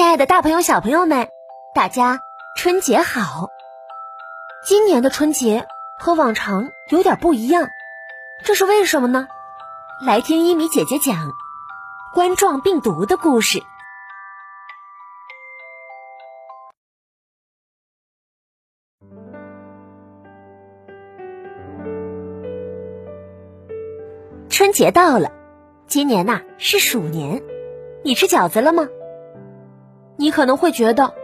亲爱的，大朋友、小朋友们，大家春节好！今年的春节和往常有点不一样，这是为什么呢？来听一米姐姐讲冠状病毒的故事。春节到了，今年呐是鼠年，你吃饺子了吗？你可能会觉得，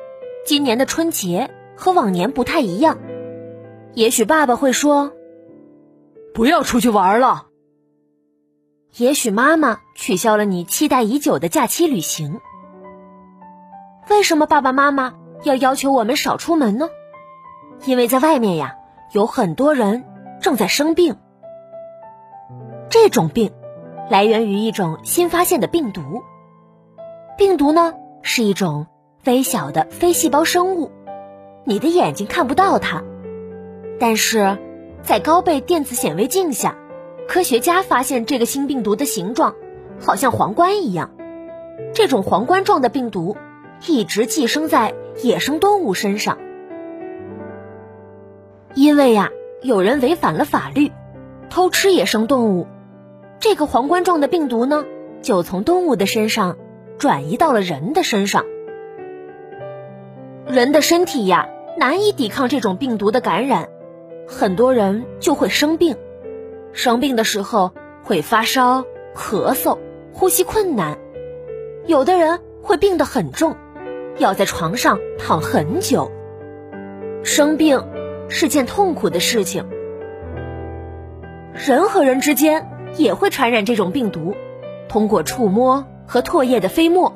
今年的春节和往年不太一样。也许爸爸会说：“不要出去玩了。”也许妈妈取消了你期待已久的假期旅行。为什么爸爸妈妈要要求我们少出门呢？因为在外面呀，有很多人正在生病。这种病来源于一种新发现的病毒。病毒呢？是一种微小的非细胞生物，你的眼睛看不到它，但是在高倍电子显微镜下，科学家发现这个新病毒的形状好像皇冠一样。这种皇冠状的病毒一直寄生在野生动物身上，因为呀，有人违反了法律，偷吃野生动物，这个皇冠状的病毒呢，就从动物的身上。转移到了人的身上，人的身体呀难以抵抗这种病毒的感染，很多人就会生病。生病的时候会发烧、咳嗽、呼吸困难，有的人会病得很重，要在床上躺很久。生病是件痛苦的事情，人和人之间也会传染这种病毒，通过触摸。和唾液的飞沫，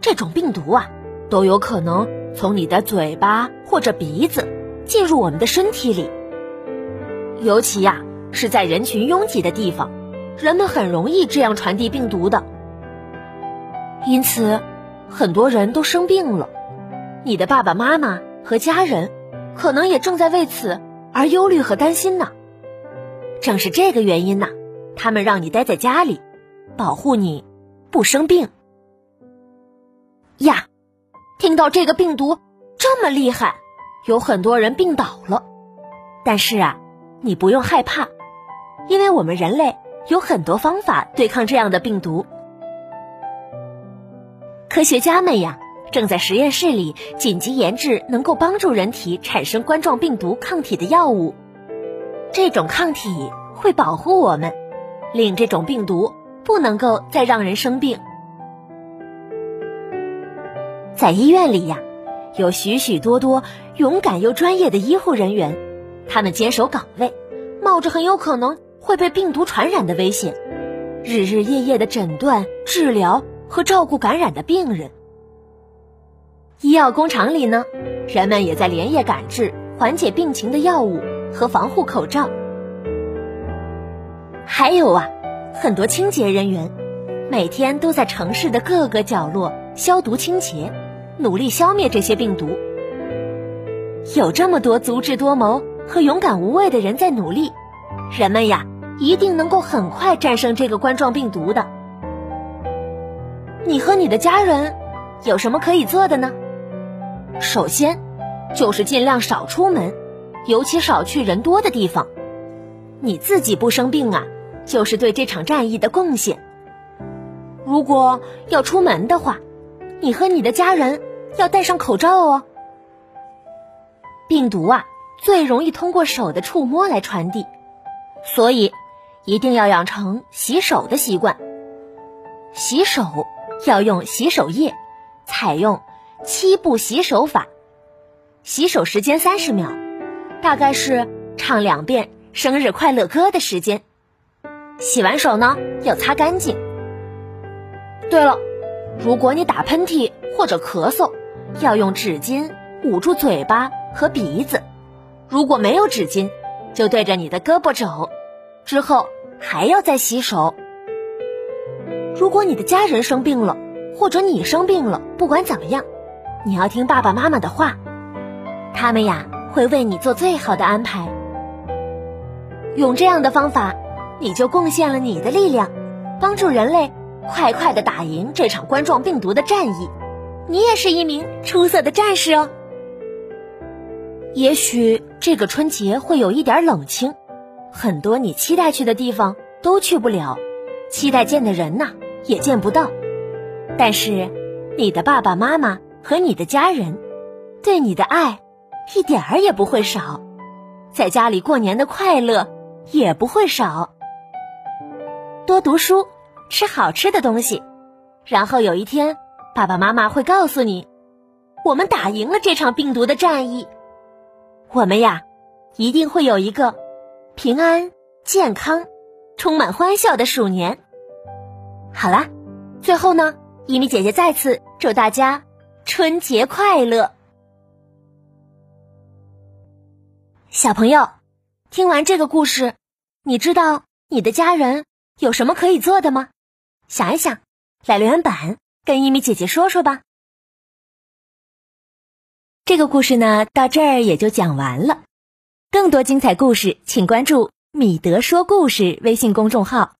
这种病毒啊，都有可能从你的嘴巴或者鼻子进入我们的身体里。尤其呀，是在人群拥挤的地方，人们很容易这样传递病毒的。因此，很多人都生病了。你的爸爸妈妈和家人，可能也正在为此而忧虑和担心呢。正是这个原因呐，他们让你待在家里，保护你。不生病呀！听到这个病毒这么厉害，有很多人病倒了。但是啊，你不用害怕，因为我们人类有很多方法对抗这样的病毒。科学家们呀，正在实验室里紧急研制能够帮助人体产生冠状病毒抗体的药物。这种抗体会保护我们，令这种病毒。不能够再让人生病。在医院里呀，有许许多多勇敢又专业的医护人员，他们坚守岗位，冒着很有可能会被病毒传染的危险，日日夜夜的诊断、治疗和照顾感染的病人。医药工厂里呢，人们也在连夜赶制缓解病情的药物和防护口罩。还有啊。很多清洁人员每天都在城市的各个角落消毒清洁，努力消灭这些病毒。有这么多足智多谋和勇敢无畏的人在努力，人们呀一定能够很快战胜这个冠状病毒的。你和你的家人有什么可以做的呢？首先，就是尽量少出门，尤其少去人多的地方。你自己不生病啊。就是对这场战役的贡献。如果要出门的话，你和你的家人要戴上口罩哦。病毒啊，最容易通过手的触摸来传递，所以一定要养成洗手的习惯。洗手要用洗手液，采用七步洗手法，洗手时间三十秒，大概是唱两遍生日快乐歌的时间。洗完手呢，要擦干净。对了，如果你打喷嚏或者咳嗽，要用纸巾捂住嘴巴和鼻子。如果没有纸巾，就对着你的胳膊肘。之后还要再洗手。如果你的家人生病了，或者你生病了，不管怎么样，你要听爸爸妈妈的话，他们呀会为你做最好的安排。用这样的方法。你就贡献了你的力量，帮助人类快快的打赢这场冠状病毒的战役，你也是一名出色的战士哦。也许这个春节会有一点冷清，很多你期待去的地方都去不了，期待见的人呢也见不到。但是，你的爸爸妈妈和你的家人对你的爱一点儿也不会少，在家里过年的快乐也不会少。多读书，吃好吃的东西，然后有一天，爸爸妈妈会告诉你，我们打赢了这场病毒的战役。我们呀，一定会有一个平安、健康、充满欢笑的鼠年。好啦，最后呢，伊米姐姐再次祝大家春节快乐。小朋友，听完这个故事，你知道你的家人有什么可以做的吗？想一想，来留言板跟一米姐姐说说吧。这个故事呢，到这儿也就讲完了。更多精彩故事，请关注“米德说故事”微信公众号。